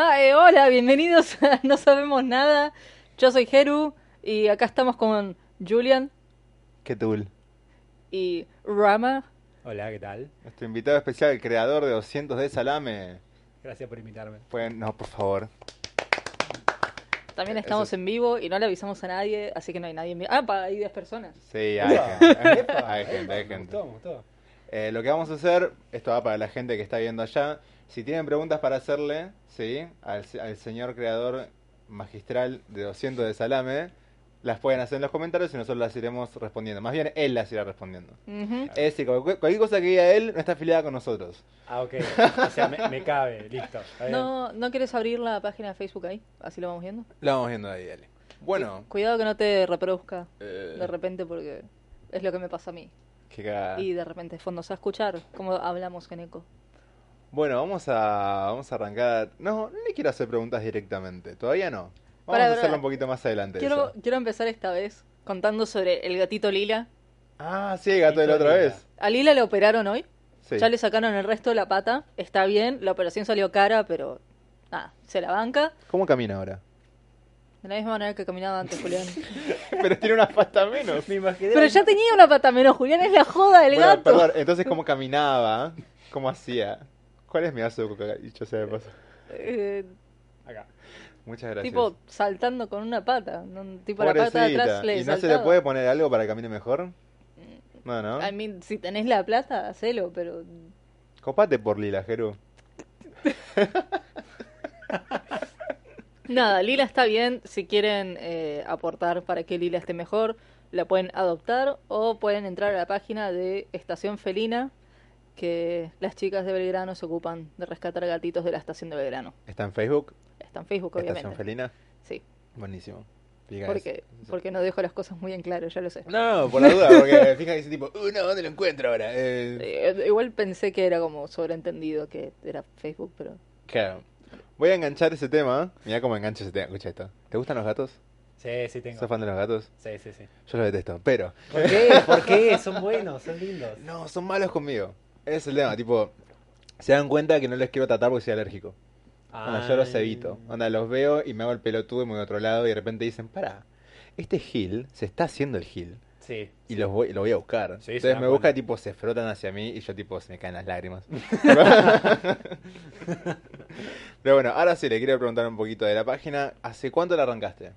Ah, eh, hola, bienvenidos a No Sabemos Nada. Yo soy Jeru y acá estamos con Julian ¿Qué tool? y Rama. Hola, ¿qué tal? Nuestro invitado especial, el creador de 200 de Salame. Gracias por invitarme. Pueden, no, por favor. También estamos Eso es- en vivo y no le avisamos a nadie, así que no hay nadie en vivo. Ah, hay 10 personas. Sí, hay gente. Hay gente, hay gente. Eh, lo que vamos a hacer, esto va para la gente que está viendo allá. Si tienen preguntas para hacerle, sí, al, se- al señor creador magistral de 200 de Salame, las pueden hacer en los comentarios y nosotros las iremos respondiendo. Más bien, él las irá respondiendo. Ujú. Es decir, cualquier, cualquier cosa que diga él no está afiliada con nosotros. Ah, ok. O sea, me, me cabe, listo. ¿No, ¿No quieres abrir la página de Facebook ahí? Así lo vamos viendo. Lo vamos viendo ahí, dale. Bueno, Cuidado que no te reproduzca eh, de repente porque es lo que me pasa a mí. qué. Y de repente fondo, se va a escuchar cómo hablamos en eco. Bueno, vamos a, vamos a arrancar. No, no le quiero hacer preguntas directamente. Todavía no. Vamos a hacerlo un poquito más adelante. Quiero, eso. quiero empezar esta vez contando sobre el gatito Lila. Ah, sí, el gato de la otra Lila. vez. A Lila le operaron hoy. Sí. Ya le sacaron el resto de la pata. Está bien, la operación salió cara, pero nada, se la banca. ¿Cómo camina ahora? De la misma manera que caminaba antes, Julián. Pero tiene una pata menos. Me imaginé. Pero ya tenía una pata menos, Julián, es la joda del Bueno, gato. perdón, entonces, ¿cómo caminaba? ¿Cómo hacía? ¿Cuál es mi coca? Dicho sea de paso. Eh, Acá. Muchas gracias. tipo saltando con una pata. ¿no? Tipo la pata de Pobrecita. atrás le ¿Y no se le puede poner algo para que camine mejor? No, ¿no? I mean, si tenés la plata, hacelo, pero... Copate por Lila, Jeru. Nada, Lila está bien. Si quieren eh, aportar para que Lila esté mejor, la pueden adoptar o pueden entrar a la página de Estación Felina, que las chicas de Belgrano se ocupan de rescatar gatitos de la estación de Belgrano. ¿Está en Facebook? Está en Facebook, ¿Estación obviamente. Felina? Sí, Buenísimo. Porque, porque no dejo las cosas muy en claro, ya lo sé. No, por la duda, porque fija que dice tipo, uh, no, ¿dónde lo encuentro ahora? Eh, Eh, igual pensé que era como sobreentendido que era Facebook, pero... Claro. Voy a enganchar ese tema. Mira cómo engancho ese tema. Escucha esto. ¿Te gustan los gatos? Sí, sí, tengo. ¿Sos fan de los gatos? Sí, sí, sí. Yo los detesto, pero... ¿Por qué? ¿Por qué? Son buenos, son lindos. No, son malos conmigo. Es el tema, tipo... Se dan cuenta que no les quiero tratar porque soy alérgico. Onda, yo los evito. Onda, los veo y me hago el pelotudo y me voy a otro lado y de repente dicen, para, este Gil se está haciendo el Gil. Sí. Y los voy, lo voy a buscar. Sí, Entonces me busca, cuenta. tipo, se frotan hacia mí y yo, tipo, se me caen las lágrimas. Pero bueno, ahora sí, le quiero preguntar un poquito de la página. ¿Hace cuánto la arrancaste?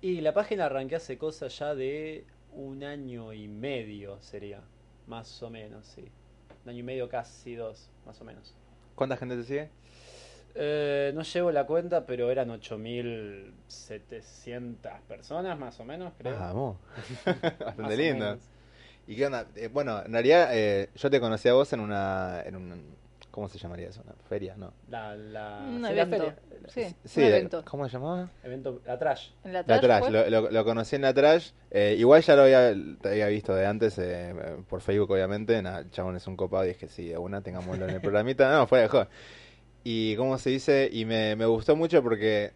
Y la página arranqué hace cosas ya de un año y medio, sería. Más o menos, sí. Un año y medio, casi dos, más o menos. ¿Cuánta gente te sigue? Eh, no llevo la cuenta, pero eran 8.700 personas, más o menos, creo. Vamos. Más Bastante lindo. ¿Y qué onda? Eh, bueno, en realidad eh, yo te conocí a vos en una, en un... ¿Cómo se llamaría eso? ¿Una feria? No. La, la, Un sí, la evento. feria. Sí, Sí, un de- evento. ¿cómo se llamaba? Evento, la trash. La La trash Trash, fue. lo, lo- lo conocí en la Trash. eh, igual ya lo había, visto de antes, eh, por Facebook obviamente. El chabón es un copado y es que sí, de una tengámoslo en el programita. No, fue de joder. Y cómo se dice, y me, me gustó mucho porque,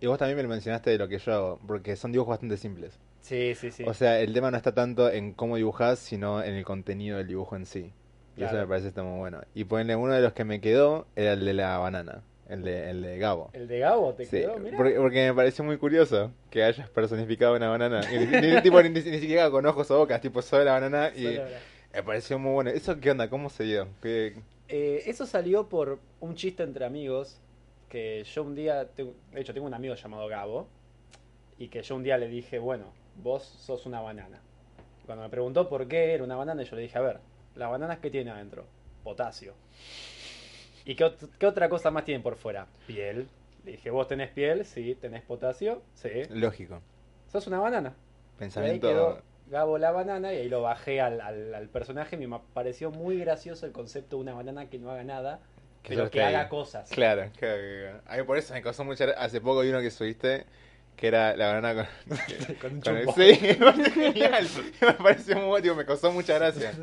y vos también me lo mencionaste de lo que yo hago, porque son dibujos bastante simples. Sí, sí, sí. O sea, el tema no está tanto en cómo dibujás, sino en el contenido del dibujo en sí. Y eso me parece está muy bueno. Y ponerle uno de los que me quedó era el de la banana, el de, el de Gabo. el de Gabo te Sí, quedó, porque, porque me pareció muy curioso que hayas personificado una banana. Y ni, tipo, ni, ni siquiera con ojos o bocas, tipo solo la banana. Y me pareció muy bueno. ¿Eso qué onda? ¿Cómo se dio? ¿Qué- Eh, eso salió por un chiste entre amigos que yo un día, tengo- de hecho tengo un amigo llamado Gabo y que yo un día le dije, bueno, vos sos una banana. Cuando me preguntó por qué era una banana, yo le dije, a ver, las bananas que tiene adentro, potasio. ¿Y qué, qué otra cosa más tienen por fuera? Piel. Le dije, vos tenés piel, sí, tenés potasio, sí. Lógico. Sos una banana. Y ahí Pensamiento. quedó Gabo la banana y ahí lo bajé al, al- al personaje. Me pareció muy gracioso el concepto de una banana que no haga nada Que pero que ahí. haga cosas. Claro, claro, claro. A mí por eso me causó mucha Hace poco vi uno que subiste que era la banana con. Con un con el- sí, me pareció genial. Me pareció muy digo, me causó mucha gracia.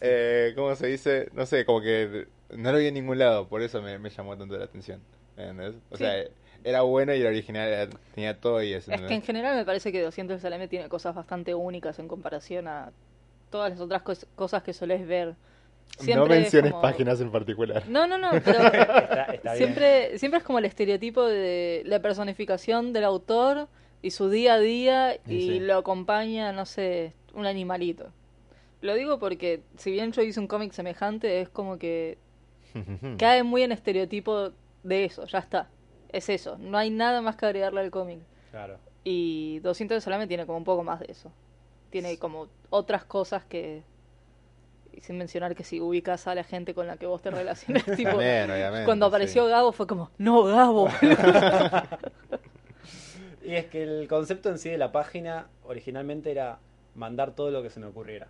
Eh, ¿Cómo se dice? No sé, como que no lo vi en ningún lado, por eso me, me llamó tanto la atención. ¿entendés? O Sí. sea, era bueno y era original, era- tenía todo y eso. Es que en general me parece que 200 Salame tiene cosas bastante únicas en comparación a todas las otras cos- cosas que solés ver. No Siempre es menciones como- páginas en particular. No, no, no, pero Está, está bien. siempre, siempre es como el estereotipo de la personificación del autor y su día a día y Y sí. lo acompaña, no sé, un animalito. Lo digo porque si bien yo hice un cómic semejante, es como que cae muy en estereotipo de eso, ya está. Es eso, no hay nada más que agregarle al cómic. Claro. Y 200 de salame tiene como un poco más de eso. Tiene como otras cosas que. Y sin mencionar que si ubicas a la gente con la que vos te relacionas, tipo. También, obviamente. Cuando sí. apareció Gabo fue como, no, Gabo. Y es que el concepto en sí de la página originalmente era mandar todo lo que se me ocurriera.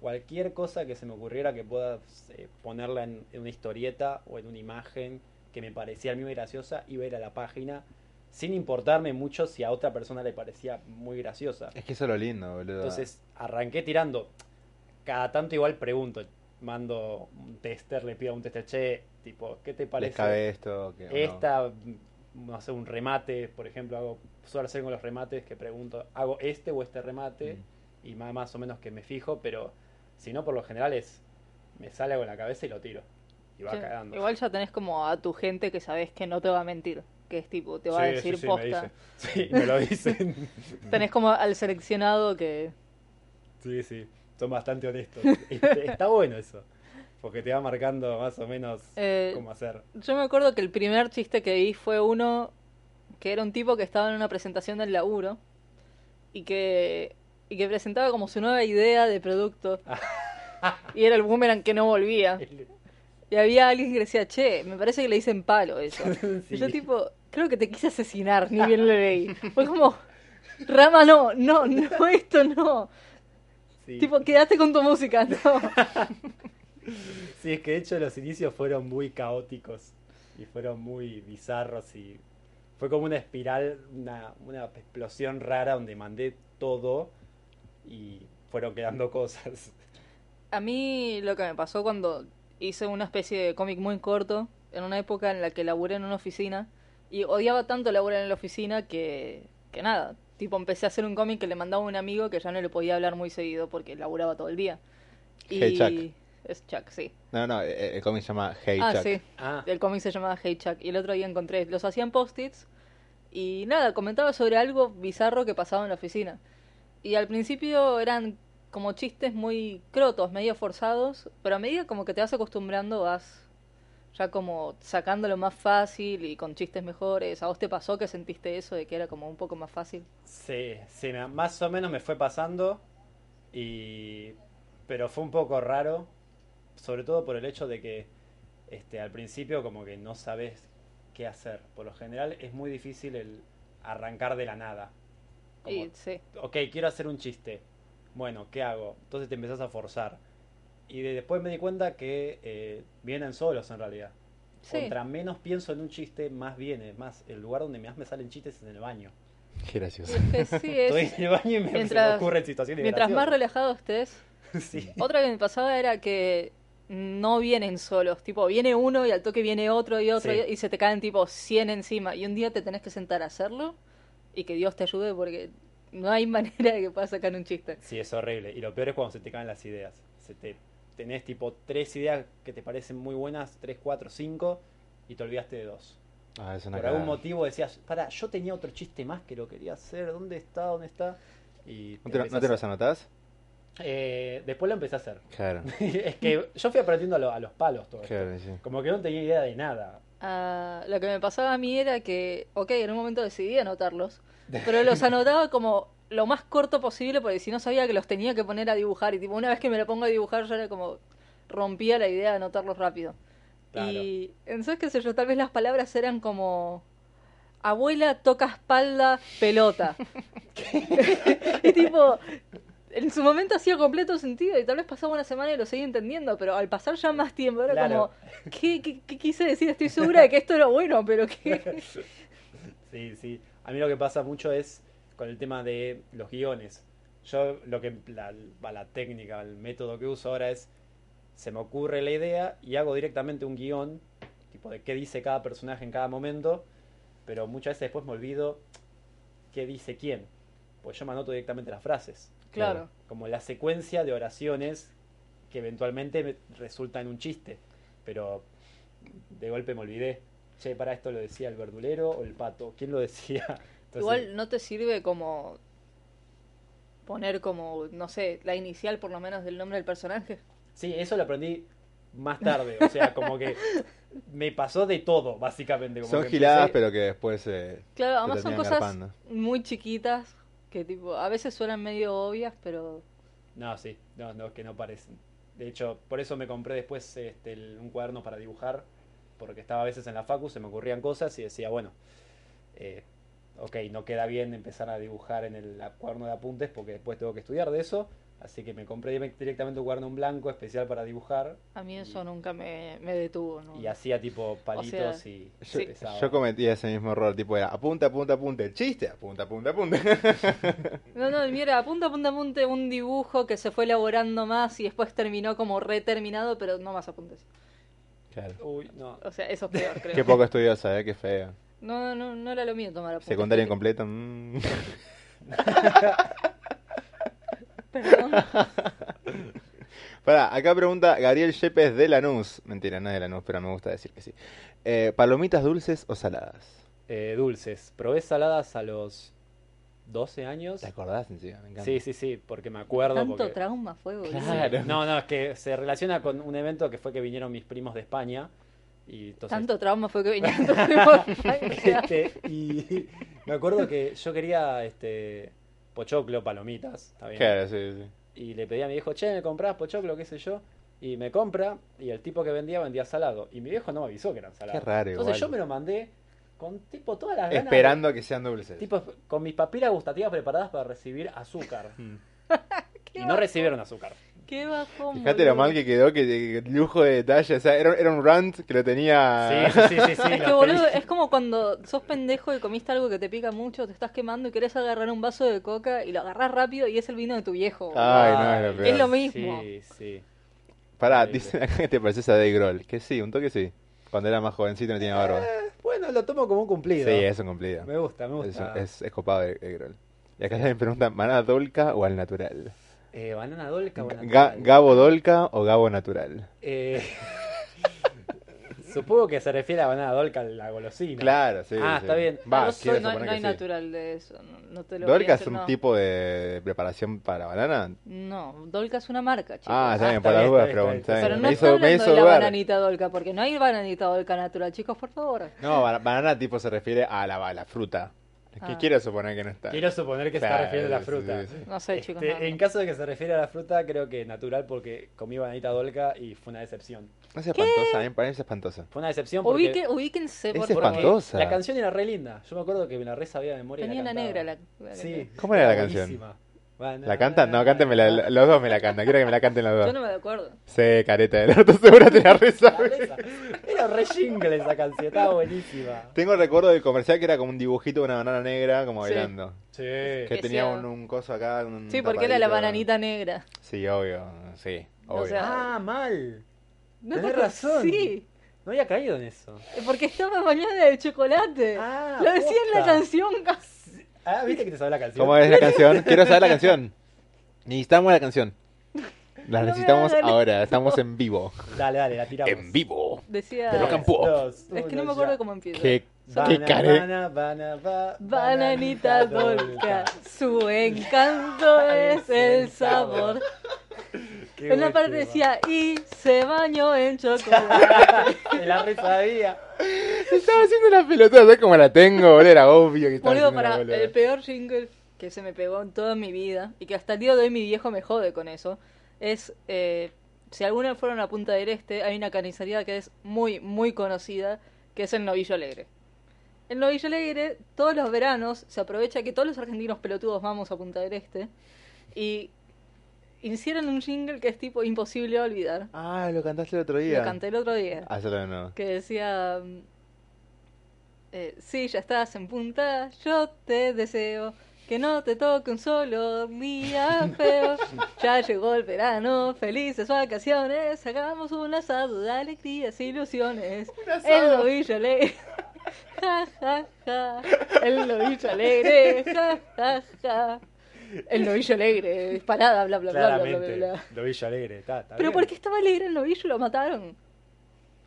Cualquier cosa que se me ocurriera que pueda eh, ponerla en, en una historieta o en una imagen que me parecía a mí muy graciosa, iba a ir a la página sin importarme mucho si a otra persona le parecía muy graciosa. Es que eso es lo lindo, boludo. Entonces arranqué tirando. Cada tanto igual pregunto, mando un tester, le pido a un tester, che, tipo, ¿qué te ¿Les parece? cabe esto? que- o no? esta, no sé, un remate, por ejemplo, hago, suelo hacer con los remates que pregunto, ¿hago este o este remate? Mm. Y más, más o menos que me fijo, pero si no, por lo general es, me sale algo en la cabeza y lo tiro. Y va Sí, cagando. Igual ya tenés como a tu gente que sabés que no te va a mentir. Que es tipo, te va a decir sí, sí, me posta. Sí, me lo dicen. Tenés como al seleccionado que. sí, sí, son bastante honestos. Está bueno eso, porque te va marcando más o menos Eh, cómo hacer. Yo me acuerdo que el primer chiste que vi fue uno que era un tipo que estaba en una presentación del laburo y que, y que presentaba como su nueva idea de producto. y era el boomerang que no volvía. Y había alguien que decía, che, me parece que le dicen palo eso. Sí. Y yo tipo, creo que te quise asesinar, ni bien lo leí. Fue como, Rama, no, no, no, esto no. Sí. Tipo, quédate con tu música, no. Sí, es que de hecho los inicios fueron muy caóticos y fueron muy bizarros y fue como una espiral, una, una explosión rara donde mandé todo y fueron quedando cosas. A mí lo que me pasó cuando hice una especie de cómic muy corto, en una época en la que laburé en una oficina, y odiaba tanto laburar en la oficina que, que nada, tipo empecé a hacer un cómic que le mandaba a un amigo que ya no le podía hablar muy seguido porque laburaba todo el día. Y Hey, Chuck. es Chuck, sí. No, no, eh, el cómic se llama Hey ah, Chuck. sí. Ah, El cómic se llamaba Hey Chuck y el otro día encontré, los hacían post-its y nada, comentaba sobre algo bizarro que pasaba en la oficina. Y al principio eran como chistes muy crotos, medio forzados, pero a medida como que te vas acostumbrando vas ya como sacándolo más fácil y con chistes mejores. ¿A vos te pasó que sentiste eso de que era como un poco más fácil? sí, sí, más o menos me fue pasando y pero fue un poco raro, sobre todo por el hecho de que este al principio como que no sabes qué hacer. Por lo general es muy difícil el arrancar de la nada. Como sí, ok, quiero hacer un chiste. Bueno, ¿qué hago? Entonces te empezás a forzar. Y de- después me di cuenta que eh, vienen solos en realidad. Sí. Contra menos pienso en un chiste, más viene. Más, el lugar donde más me salen chistes es en el baño. Qué gracioso. Y es que sí, Estoy es... en el baño y me, se me mientras- ocurren situaciones Mientras más relajado estés, Sí. Otra que me pasaba era que no vienen solos, tipo, viene uno y al toque viene otro y otro Sí. y, y se te caen tipo 100 encima y un día te tenés que sentar a hacerlo y que Dios te ayude porque no hay manera de que puedas sacar un chiste. Sí, es horrible. Y lo peor es cuando se te caen las ideas. Se te tenés tipo tres ideas que te parecen muy buenas, tres, cuatro, cinco, y te olvidaste de dos. Ah, es una Por algún motivo decías, para, yo tenía otro chiste más que lo quería hacer, ¿dónde está? ¿Dónde está? Y ¿No te, lo- no te los anotás? Eh, después lo empecé a hacer. Claro. es que yo fui aprendiendo a, lo- a los palos todo esto. Claro, sí. Como que no tenía idea de nada. Ah, lo que me pasaba a mí era que, ok, en un momento decidí anotarlos, pero los anotaba como lo más corto posible porque si no sabía que los tenía que poner a dibujar y tipo una vez que me lo pongo a dibujar ya era como rompía la idea de anotarlos rápido. Claro. Y entonces qué sé yo, tal vez las palabras eran como abuela toca espalda pelota. y tipo en su momento hacía completo sentido y tal vez pasaba una semana y lo seguía entendiendo, pero al pasar ya más tiempo era Claro. como, ¿qué, qué, qué quise decir? Estoy segura de que esto era bueno, pero ¿qué? Sí, sí. A mí lo que pasa mucho es con el tema de los guiones. Yo lo que la, la técnica, el método que uso ahora es se me ocurre la idea y hago directamente un guion, tipo de qué dice cada personaje en cada momento, pero muchas veces después me olvido qué dice quién. Pues yo me anoto directamente las frases. Claro. Como la secuencia de oraciones que eventualmente me resulta en un chiste. Pero de golpe me olvidé. Che, para esto lo decía el verdulero o el pato. ¿Quién lo decía? Entonces, Igual no te sirve como poner como, no sé, la inicial por lo menos del nombre del personaje. Sí, eso lo aprendí más tarde. O sea, como que me pasó de todo, básicamente. Como Son que giladas, empecé- pero que después eh, Claro, además son cosas garpando. muy chiquitas que tipo, a veces suenan medio obvias, pero No, sí, no, no, que no parecen. De hecho, por eso me compré después este, un cuaderno para dibujar, porque estaba a veces en la facu, se me ocurrían cosas y decía, bueno, eh, ok, no queda bien empezar a dibujar en el cuaderno de apuntes porque después tengo que estudiar de eso, así que me compré direct- directamente un cuaderno en blanco especial para dibujar a mí eso nunca me, me detuvo. ¿no? y hacía tipo palitos sea, y Yo, empezaba. yo cometía ese mismo error, tipo era apunta, apunta, apunta, el chiste, apunta, apunta, apunta. No, no, mira, apunta, apunta, apunta un dibujo que se fue elaborando más y después terminó como reterminado, pero no más apuntes. claro. Uy, no. O sea, eso es peor, creo. Qué poco estudiosa, eh, qué fea. No, no, no era lo mío tomar apuntes. Secundaria incompleta. mm. Perdón. Pará, acá pregunta Gabriel Yepes de Lanús. Mentira, no es de Lanús, pero me gusta decir que sí. Eh, ¿Palomitas dulces o saladas? Eh, dulces. Probé saladas a los 12 años. ¿Te acordás encima? Me encanta. Sí, sí, sí, porque me acuerdo. Tanto porque... trauma fue, boludo. Claro. No, no, es que se relaciona con un evento que fue que vinieron mis primos de España. Y entonces, Tanto trauma fue que venían tus primos de este, y me acuerdo que yo quería este pochoclo, palomitas, ¿está bien? Claro, sí, sí. Y le pedí a mi viejo, che, ¿me comprás pochoclo, qué sé yo? Y me compra, y el tipo que vendía vendía salado. Y mi viejo no me avisó que eran salados. Qué raro Entonces igual. yo me lo mandé con tipo todas las ganas. de- Esperando a que sean dulces. tipo, con mis papilas gustativas preparadas para recibir azúcar. Y no recibieron azúcar. Qué bajón. Fíjate lo mal que quedó, que, que lujo de detalle. O sea, era, era un rant que lo tenía. Sí, sí, sí, sí. sí, Es que boludo, es como cuando sos pendejo y comiste algo que te pica mucho, te estás quemando y querés agarrar un vaso de coca y lo agarrás rápido y es el vino de tu viejo. Ay, no, es lo Ay, peor. Es lo mismo. Sí, sí. Pará, dicen acá que te pareces a Dave Grohl. Que sí, un toque sí. Cuando era más jovencito no tenía barba. Eh, bueno, lo tomo como un cumplido. Sí, es un cumplido. Me gusta, me Es, gusta. es, es copado de, de Grohl. Y acá también preguntan, ¿banana dolca o al natural? Eh, banana dolca o Ga- natural? ¿Gabo dolca o Gabo natural? Eh, Supongo que se refiere a banana dolca, la golosina. Claro, sí. Ah, sí. está bien. Va, no, soy- no- hay sí. natural de eso. No, no te lo ¿Dolca es un no. tipo de preparación para banana? No, Dolca es una marca, chicos. Ah, está Ah, bien, las bien, dudas pregunté. está bien. Pero no me hizo, me hablando hizo de la bananita Dolca, porque no hay bananita Dolca natural, chicos, por favor. No, ba- banana tipo se refiere a la, a la fruta. Es que Ah. quiero suponer que no está. Quiero suponer que se está Claro, refiriendo a la fruta. sí, sí. No sé, chicos. Este, no, no. En caso de que se refiere a la fruta, creo que natural porque comí bananita dolca y fue una decepción. No es espantosa, a mí me parece espantosa. Fue una decepción porque Ubique- ubíquense, por Es espantosa. la canción era re linda. Yo me acuerdo que me la re sabía de memoria. Tenía la una negra la, la Sí. ¿Cómo era la canción? buenísima. ¿La cantan? No, cántenmela, los dos me la cantan. Quiero que me la canten los Yo dos. no me acuerdo. Sí, careta del orto, seguro te la reza. Era re jingle esa canción, estaba buenísima. Tengo el recuerdo del comercial que era como un dibujito de una banana negra como Sí. bailando. Sí. Que Que tenía sea- un, un coso acá. un Sí, porque era la tapadito. bananita negra. Sí, obvio, sí, obvio. O sea- Ah, mal. No Tenés te- razón. Sí, No había caído en eso. porque estaba bañada de chocolate. Ah, Lo decía en la posta. canción. Ah, viste que te sabe la canción. ¿Cómo es la canción? Quiero saber la canción. Necesitamos la canción. La necesitamos hagan ahora, estamos en vivo. Dale, dale, la tiramos. En vivo. Decía. De rock and pop. Dos, Es que no uno, me acuerdo ya. cómo empieza. Qué, Solo- qué care. Bana, bana, ba- Bananita dolca, su encanto es el sabor. Qué En la parte tema. decía, y se bañó en chocolate. Me la re sabía. Estaba haciendo una pelotuda, ¿sabes cómo la tengo? boludo? Era obvio que estaba Boludo, haciendo para una el peor jingle que se me pegó en toda mi vida y que hasta el día de hoy mi viejo me jode con eso es eh, si alguna vez fueron a Punta del Este hay una carnicería que es muy muy conocida que es el Novillo Alegre. El Novillo Alegre todos los veranos se aprovecha que todos los argentinos pelotudos vamos a Punta del Este y hicieron un jingle que es tipo imposible de olvidar. Ah, lo cantaste el otro día. Lo canté el otro día. Hazlo de nuevo. Que decía... mm, Eh, sí, ya estás en punta, yo te deseo que no te toque un solo día feo. Ya llegó el verano, felices vacaciones, hagamos un asado de alegrías e ilusiones. El novillo alegre, ja, ja, ja. El novillo alegre, ja, ja, ja. El novillo alegre, disparada, bla, bla, bla, bla, bla, bla, Claramente, bla. Novillo alegre, está, está Pero bien. ¿por qué estaba alegre el novillo? Lo mataron.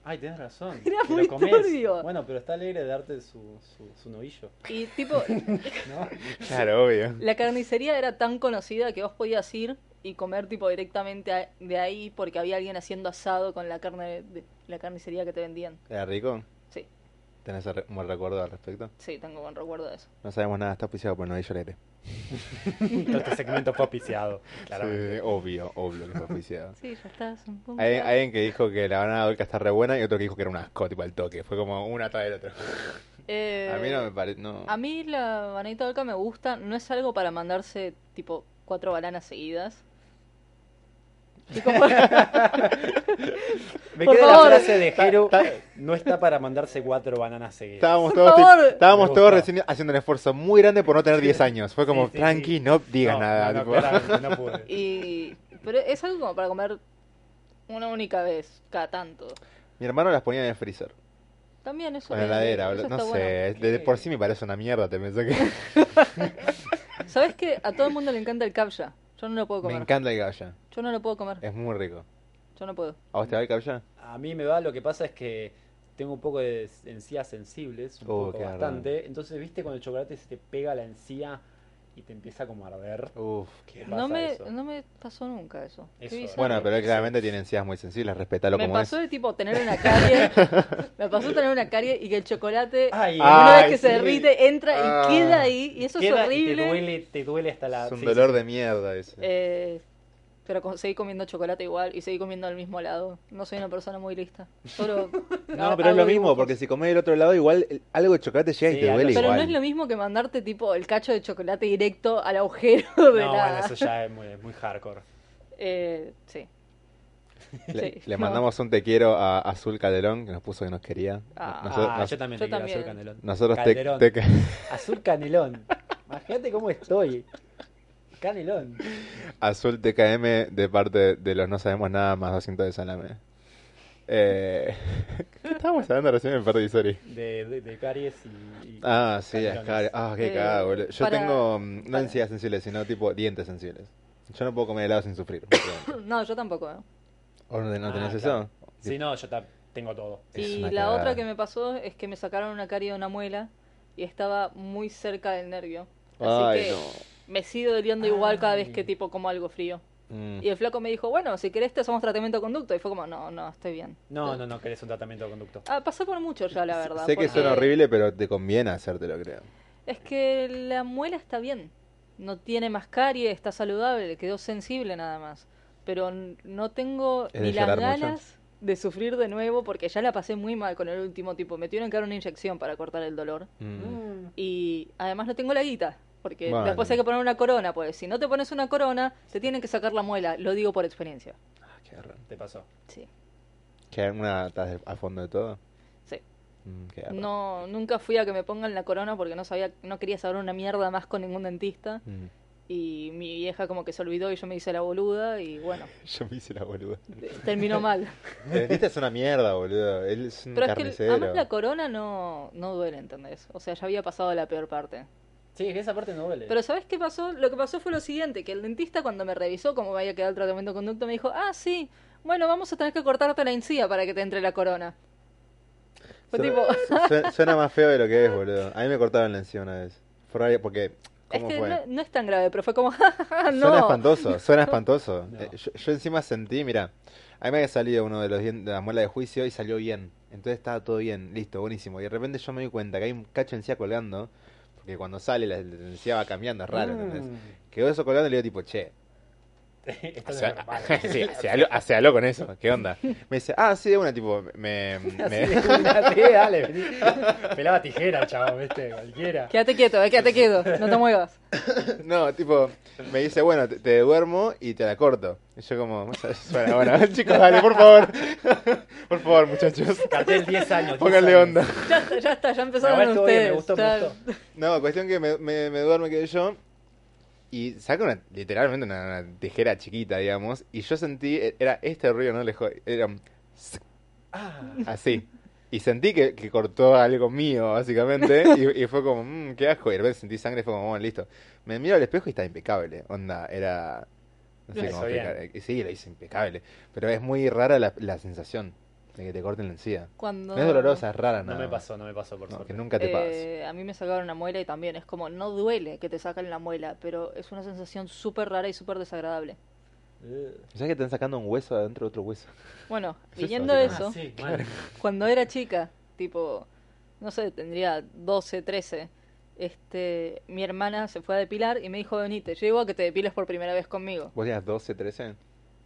Ay, tenés razón. Era te lo muy comés. turbio. Bueno, pero está alegre de darte su, su, su novillo, Y tipo, ¿no? Claro, obvio. La carnicería era tan conocida que vos podías ir y comer tipo directamente de ahí porque había alguien haciendo asado con la carne de la carnicería que te vendían. ¿Era rico? Sí, ¿Tenés un buen recuerdo al respecto? sí, tengo buen recuerdo de eso. No sabemos nada, está auspiciado por Novillo Alegre. Todo este segmento fue auspiciado, claramente. Sí, obvio, obvio que fue auspiciado. Sí, ya estás un punto. Hay hay alguien que dijo que la banana dolca está re buena y otro que dijo que era un asco, tipo al toque. Fue como una atrás del otro. Eh, A mí no me parece. No. A mí la bananita dolca me gusta, no es algo para mandarse tipo cuatro bananas seguidas. Y Me Por queda favor. la frase de Jero, no está para mandarse cuatro bananas seguidas. Estábamos Por todos, estábamos recién haciendo un esfuerzo muy grande por no tener 10 años. Fue como, Sí, sí, tranqui, sí. no digas No, nada. no, no, tipo. claramente, no pude. y, pero es algo como para comer una única vez, cada tanto. Mi hermano las ponía en el freezer. También eso. En la heladera, no sé. bueno. De, de por sí me parece una mierda, te pensé que. ¿Sabes que a todo el mundo le encanta el capcha? Yo no lo puedo me comer. encanta el galla. Yo no lo puedo comer. Es muy rico. Yo no puedo. ¿A vos te va el galla? A mí me va, lo que pasa es que tengo un poco de encías sensibles, un Oh, poco bastante. Entonces, viste, cuando el chocolate se te pega la encía y te empieza como a arder. Uf. ¿Qué pasa No me, eso? no me pasó nunca eso. Eso. Bueno, pero él claramente tiene encías muy sensibles, respetalo me como pasó es. de tipo tener una carie. me pasó tener una carie y que el chocolate, Ay, una Ay, vez que se derrite, entra y Ah. queda ahí. Y eso queda es y horrible. te duele, te duele hasta la... Es un sí, dolor sí. de mierda ese. Eh, pero seguí comiendo chocolate igual y seguí comiendo al mismo lado. No soy una persona muy lista. Solo No, pero es lo mismo, dibujos. porque si comés del otro lado, igual el- algo de chocolate llega y Sí, te algo- duele Pero igual. no es lo mismo que mandarte tipo el cacho de chocolate directo al agujero de No, la... bueno, eso ya es muy, muy hardcore. Eh, sí. Le, Sí, le no. mandamos un te quiero a Azul Calderón, que nos puso que nos quería. Ah. Nosotros, ah, nos- yo también yo te quiero también. azul canelón. nosotros te, Calderón. te- Azul canelón. Imagínate cómo estoy. Canelón. Azul TKM de parte de los No Sabemos Nada más 200 de salame. Eh, ¿qué estábamos hablando recién en Party Sorry? De, de, de caries y... y Ah, sí, canelones. Ascar. Ah, qué Eh, cagada, boludo. Yo para- tengo, mm, no para- encías sensibles, sino tipo dientes sensibles. Yo no puedo comer helado sin sufrir. No, yo tampoco. ¿eh? ¿O no, no Ah, tenés claro. eso? Sí, no, yo tengo todo. Es Y la cagada. otra que me pasó es que me sacaron una carie de una muela y estaba muy cerca del nervio. Así Ay, que no. Me sigo doliendo igual cada vez que tipo como algo frío. Mm. Y el flaco me dijo, bueno, si querés te hacemos tratamiento de conducto. Y fue como, no, no, estoy bien. No, no, no querés un tratamiento de conducto. Ah, pasó por mucho ya, la verdad. Sé que porque suena horrible, pero te conviene hacértelo, creo. Es que la muela está bien. No tiene más carie, está saludable, quedó sensible nada más. Pero no tengo ¿Es de ni las mucho? ganas de sufrir de nuevo porque ya la pasé muy mal con el último tipo. Me tuvieron que dar una inyección para cortar el dolor. Mm. Y además no tengo la guita. Porque Bueno. después hay que poner una corona, pues si no te pones una corona, te tienen que sacar la muela. Lo digo por experiencia. Ah, qué garrón. Te pasó. Sí. ¿Que una estás a fondo de todo? Sí. Mm, qué. No, nunca fui a que me pongan la corona porque no sabía, no quería saber una mierda más con ningún dentista. Mm. Y mi vieja como que se olvidó y yo me hice la boluda y bueno, Yo me hice la boluda. terminó mal. El dentista es una mierda, boludo. Él es un Pero es que además la corona no, no duele, ¿entendés? O sea, ya había pasado la peor parte. Sí, que esa parte no duele. Pero ¿sabes qué pasó? Lo que pasó fue lo siguiente, que el dentista cuando me revisó cómo me había quedado el tratamiento de conducto me dijo, ah, sí, bueno, vamos a tener que cortarte la encía para que te entre la corona. Fue Su- tipo, Suena, suena más feo de lo que es, boludo. A mí me cortaron la encía una vez. Porque... es ¿Cómo que fue? no, no es tan grave, pero fue como, "Ja, ja, ja, no. Suena espantoso, suena espantoso. No. Eh, yo, yo encima sentí, mira, a mí me había salido uno de los de la muela de juicio y salió bien. Entonces estaba todo bien, listo, buenísimo. Y de repente yo me di cuenta que hay un cacho de encía colgando, porque cuando sale la, encía va cambiando, es raro, ¿entendés? Mm. Quedó eso colgando y le digo tipo, che, Hace, algo, con eso. ¿Qué onda? Me dice, ah, sí, de una, tipo, me... Así me- de una, sí, dale, vení. Pelaba tijera, chavo, viste, cualquiera. Quédate quieto, eh, quédate quieto, no te muevas. No, tipo, me dice, bueno, te, te duermo y te la corto. Y yo como, bueno, bueno, chicos, dale, por favor. Por favor, muchachos. Cartel 10 años. 10 Pónganle onda. Ya está, ya está, ya empezaron estuvo bien, ustedes. me gustó, ya- me gustó. No, cuestión que me, me, me duerme que yo y saca una, literalmente una, una tijera chiquita, digamos, y yo sentí, era este ruido, no lejos, era un Ah, así. Y sentí que, que cortó algo mío, básicamente, y, y fue como, mmm, qué asco, y de repente sentí sangre y fue como, bueno, listo. Me miro al espejo y está impecable, onda, era... No sé cómo explicar. Eh, Sí, lo hice impecable, pero es muy rara la, la sensación de que te corten la encía. Cuando... No es dolorosa, es rara, no nada me más. pasó, no me pasó por No, suerte. que nunca te. Eh, a mí me sacaron una muela y también es como, no duele que te sacan la muela, pero es una sensación súper rara y súper desagradable. Eh. ¿Sabes que están sacando un hueso adentro de otro hueso? Bueno, Es eso, eso, Ah, sí, cuando era chica, tipo, no sé, tendría 12, 13, este, mi hermana se fue a depilar y me dijo, venite, llego a que te depiles por primera vez conmigo. ¿Vos tenías 12, 13?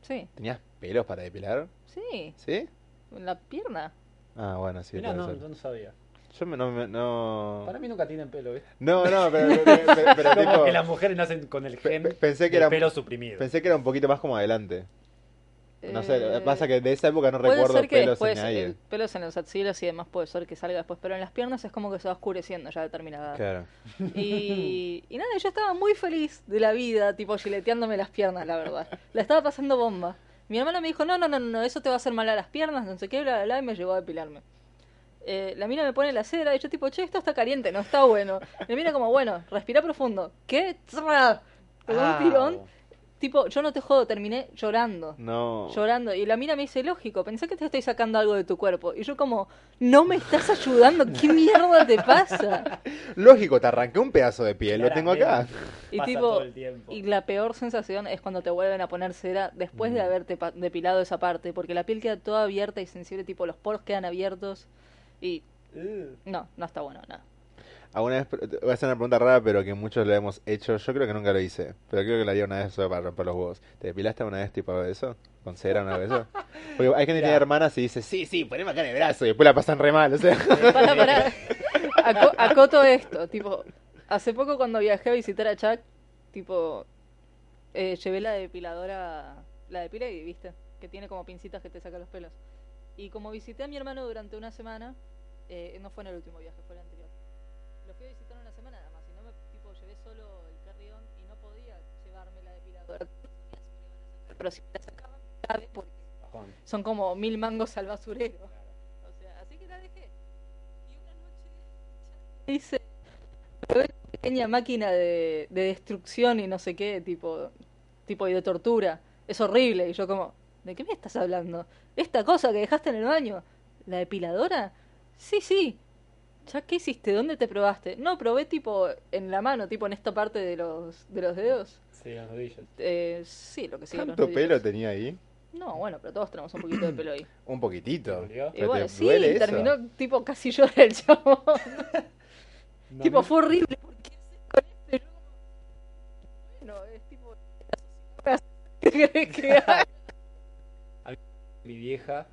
Sí, ¿Tenías pelos para depilar? sí, ¿Sí? en la pierna. Ah, bueno, sí. Puede no, yo no sabía. Yo me- no, me- no... Para mí nunca tienen pelo, ¿viste? No, no, pero, pero, pero- pero Como tipo, que las mujeres nacen con el pe- gen pe- pensé que era pelo suprimido. pensé que era un poquito más como adelante. No sé, Eh, pasa que de esa época no recuerdo ser que pelos después, en nadie. el pelos en los axilas y demás puede ser que salga después, pero en las piernas es como que se va oscureciendo ya a determinada edad. Claro. Y, y nada, yo estaba muy feliz de la vida, tipo gileteándome las piernas, la verdad. La estaba pasando bomba. Mi hermano me dijo, no, no, no, no, eso te va a hacer mal a las piernas, no sé qué, bla, bla, bla, y me llevó a depilarme. Eh, la mina me pone la cera y yo tipo, che, esto está caliente, no está bueno. Me mira como, bueno, respira profundo. ¿Qué? ¡Tra! Pegó Ah, un tirón. Tipo, yo no te jodo, terminé llorando. No. Llorando. Y la mina me dice, lógico, pensé que te estoy sacando algo de tu cuerpo. Y yo como, no me estás ayudando, ¿qué mierda te pasa? Lógico, te arranqué un pedazo de piel, lo tengo acá. Y Pasa tipo, todo el tiempo. y la peor sensación es cuando te vuelven a poner cera después de haberte pa- depilado esa parte, porque la piel queda toda abierta y sensible, tipo los poros quedan abiertos y Eh. no, no está bueno, nada. Alguna vez, voy a hacer una pregunta rara, pero que muchos lo hemos hecho. Yo creo que nunca lo hice, pero creo que lo haría una vez solo para romper los huevos. ¿Te depilaste una vez tipo de eso? ¿Con cera una vez eso? Porque hay gente que tiene hermanas y dice, sí, sí, poneme acá en el brazo y después la pasan re mal, o sea. Pará, pará. Aco- acoto esto, tipo, hace poco cuando viajé a visitar a Chuck, tipo, eh, llevé la depiladora, la depila y viste, que tiene como pincitas que te saca los pelos. Y como visité a mi hermano durante una semana, eh, no fue en el último viaje, fue el anterior. Lo fui a visitar una semana nada más, y no me, tipo, llevé solo el carry-on y no podía llevarme la depiladora. Pero si me la sacaban, grave, porque son como mil mangos al basurero. O sea, así que la dejé. Y una noche hice una pequeña máquina de, de destrucción y no sé qué, tipo, tipo y de tortura. Es horrible. Y yo como, ¿de qué me estás hablando? ¿Esta cosa que dejaste en el baño? ¿La depiladora? Sí, sí. ¿Ya qué hiciste? ¿Dónde te probaste? No, probé tipo en la mano, tipo en esta parte de los, de los dedos. Sí, los. Eh, sí, lo que sigue. los ¿Tanto nudillos. pelo tenía ahí? No, bueno, pero todos tenemos un poquito de pelo ahí. Un poquitito. ¿Te bueno, te sí, duele eso? terminó tipo casi llora el chavo. No, tipo, no. fue horrible. ¿Por qué con como, Bueno, es tipo. ¿Qué querés que haga? mi vieja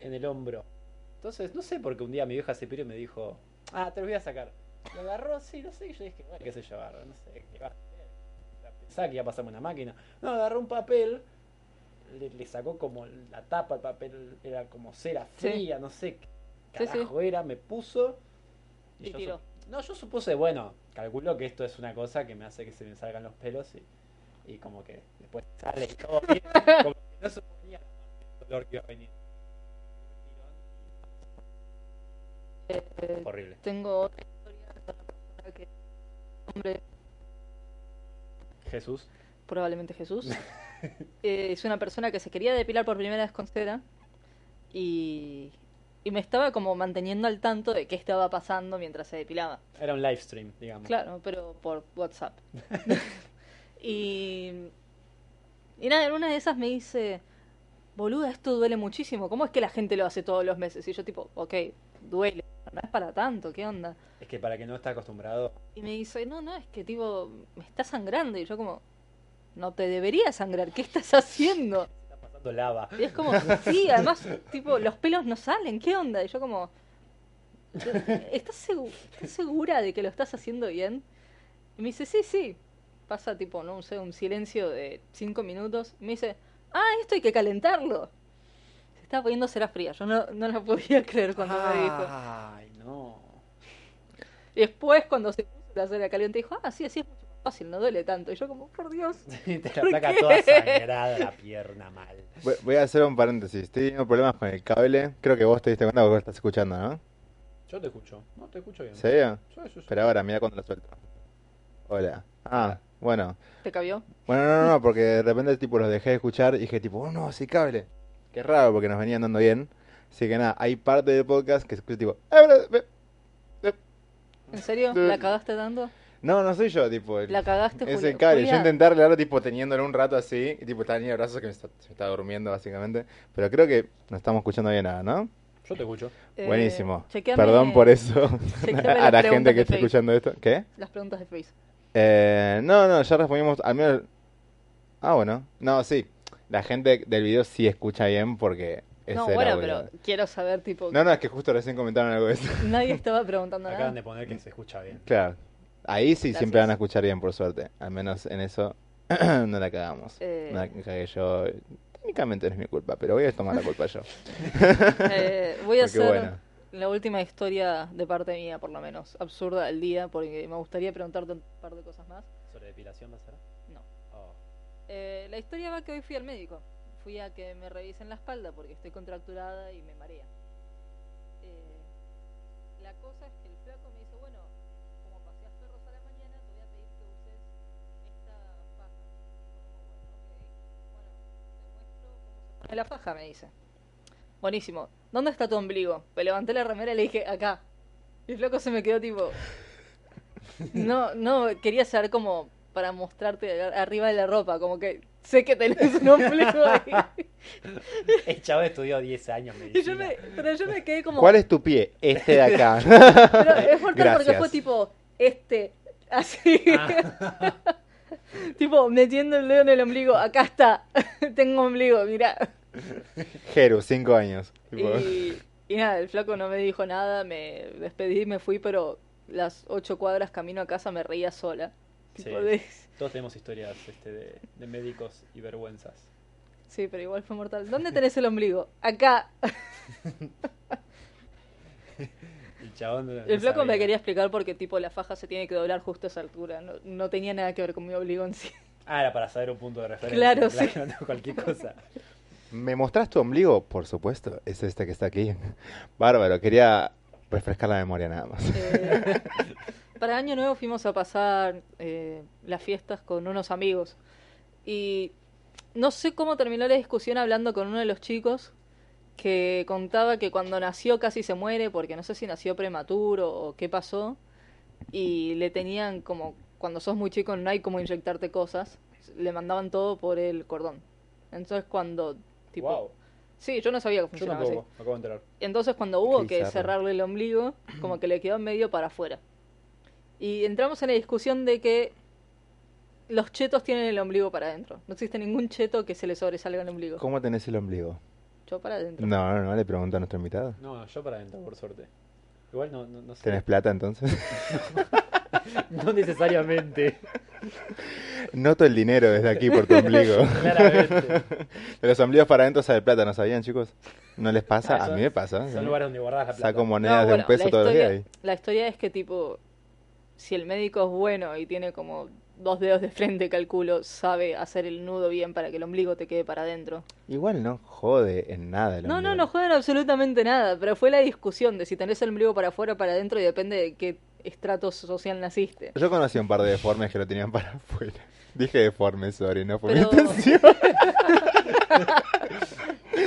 en el hombro. Entonces, no sé por qué un día mi vieja se piró y me dijo, ah, te lo voy a sacar. Lo agarró, sí, no sé, y yo dije, bueno, qué sé yo, agarró, no sé, qué va a hacer. Pensaba que iba a pasarme una máquina. No, agarró un papel, le, le sacó como la tapa, el papel era como cera Sí. fría, no sé qué Sí, sí. carajo era, me puso. Y yo tiró. sup- No, yo supuse, bueno, calculo que esto es una cosa que me hace que se me salgan los pelos y, y como que después sale y todo bien, como que no suponía el dolor que iba a venir. Eh, Horrible. tengo otra que. Hombre, Jesús. probablemente Jesús. Eh, es una persona que se quería depilar por primera vez con cera y, y me estaba como manteniendo al tanto de qué estaba pasando mientras se depilaba. Era un live stream, digamos. Claro, pero por WhatsApp. y, y nada, en una de esas me dice, boluda, esto duele muchísimo. ¿Cómo es que la gente lo hace todos los meses? Y yo tipo, ok, duele, no es para tanto, ¿qué onda? Es que para que no está acostumbrado. Y me dice, no, no, es que tipo, me está sangrando. Y yo como, no te debería sangrar, ¿qué estás haciendo? Está pasando lava. Y es como, sí, además, tipo, los pelos no salen, ¿qué onda? Y yo como, ¿estás, segu- estás segura de que lo estás haciendo bien? Y me dice, sí, sí. Pasa tipo, no sé, un silencio de cinco minutos. Y me dice, ah, esto hay que calentarlo. Estaba poniendo cera fría. Yo no, no lo podía creer cuando me dijo. Ay, no. Después, cuando se puso la cera caliente, dijo, ah, sí, así es mucho más fácil, no duele tanto. Y yo como, por Dios. Te la ¿Por placa qué? toda sangrada, la pierna mal. Voy- Voy a hacer un paréntesis. Estoy teniendo problemas con el cable. Creo que vos te diste cuenta porque vos estás escuchando, ¿no? Yo te escucho. No, te escucho bien. Sí, sí, sí. Pero ahora, mira cuando lo suelto. Hola. Ah, bueno. ¿Te cabió? Bueno, no, no, no, porque de repente tipo los dejé de escuchar y dije tipo, oh no, sí cable. Qué raro porque nos venían dando bien. Así que nada, hay parte del podcast que se escucha tipo... "Ah, bla, bla". ¿En serio? ¿La cagaste dando? No, no soy yo, tipo... el- La cagaste, Es Julio. el cable. Yo intenté arreglarlo tipo teniéndolo un rato así y tipo estaba en brazos que me está, se está durmiendo básicamente. Pero creo que no estamos escuchando bien nada, ¿no? Yo te escucho. eh, Buenísimo. chequeame Perdón por eso a la gente que de está Face. escuchando esto. ¿Qué? Las preguntas de Face. Eh, no, no, ya respondimos al menos... Ah, bueno. No, sí. La gente del video sí escucha bien porque es No, el bueno, audio. pero quiero saber, tipo, No, no, es que justo recién comentaron algo de eso. nadie estaba preguntando Acaban nada. de poner que se escucha bien. Claro. Ahí sí Gracias. siempre van a escuchar bien, por suerte. Al menos en eso no la cagamos. Eh. No la cagué yo. Técnicamente no es mi culpa, pero voy a tomar la culpa yo. Eh, voy a Porque hacer bueno. la última historia de parte mía, por lo menos, absurda del día, porque me gustaría preguntarte un par de cosas más. ¿Sobre depilación va a ser? Eh, la historia va que hoy fui al médico. Fui a que me revisen la espalda porque estoy contracturada y me marea. Eh, la cosa es que el flaco me dice, bueno, como paseas perros a la mañana, te voy a pedir que uses esta faja. Bueno, te muestro cómo se pone la faja, me dice. Buenísimo. ¿Dónde está tu ombligo? Me levanté la remera y le dije, acá. Y el flaco se me quedó tipo... No, no, quería saber como para mostrarte arriba de la ropa, como que sé que tenés un ombligo ahí. El chavo estudió 10 años Y medicina. yo me, pero yo me quedé como... ¿Cuál es tu pie? Este de acá. Pero es mortal porque fue tipo, este, así. Ah. tipo, metiendo el dedo en el ombligo, acá está, tengo ombligo, mirá. Jeru, cinco años. Tipo, Y, y nada, el flaco no me dijo nada, me despedí, me fui, pero las ocho cuadras camino a casa me reía sola. Sí. Tipo de- Todos tenemos historias este, de, de médicos y vergüenzas. Sí, pero igual fue mortal. ¿Dónde tenés el ombligo? Acá. El chabón. no- El flaco me quería explicar porque tipo la faja se tiene que doblar justo a esa altura. No, no tenía nada que ver con mi ombligo en sí. Ah, era para saber un punto de referencia. Claro, sí. no cualquier cosa. ¿Me mostrás tu ombligo? Por supuesto, es este que está aquí. Bárbaro, quería refrescar la memoria nada más. Eh, para Año Nuevo fuimos a pasar eh, las fiestas con unos amigos. Y no sé cómo terminó la discusión hablando con uno de los chicos que contaba que cuando nació casi se muere porque no sé si nació prematuro o qué pasó. Y le tenían como, cuando sos muy chico no hay como inyectarte cosas, le mandaban todo por el cordón. Entonces cuando... Tipo, wow. Sí, yo no sabía que Yo funcionaba así. tampoco, me acabo de enterar. Entonces cuando hubo Qué que cerrarle el ombligo, como que le quedó medio para afuera. Y entramos en la discusión de que los chetos tienen el ombligo para adentro. No existe ningún cheto que se le sobresalga el ombligo. ¿Cómo tenés el ombligo? Yo para adentro. No, no, no, le pregunto a nuestro invitado. No, yo para adentro, por suerte. Igual no, no, no sé. ¿Tenés plata entonces? No necesariamente. Noto el dinero desde aquí por tu ombligo. Claramente. De los ombligos para adentro sale plata, ¿no sabían, chicos? ¿No les pasa? Ah, A mí me pasa. Son lugares donde guardas la plata. Saco No, monedas de un peso todos los días. ahí. La historia es que tipo, si el médico es bueno y tiene como dos dedos de frente, calculo, sabe hacer el nudo bien para que el ombligo te quede para adentro. Igual no jode en nada el No, no, ombligo. no juegan absolutamente nada, pero fue la discusión de si tenés el ombligo para afuera o para adentro y depende de qué estrato social naciste. Yo conocí un par de deformes que lo tenían para afuera. Dije deformes, sorry, no fue Pero- mi intención.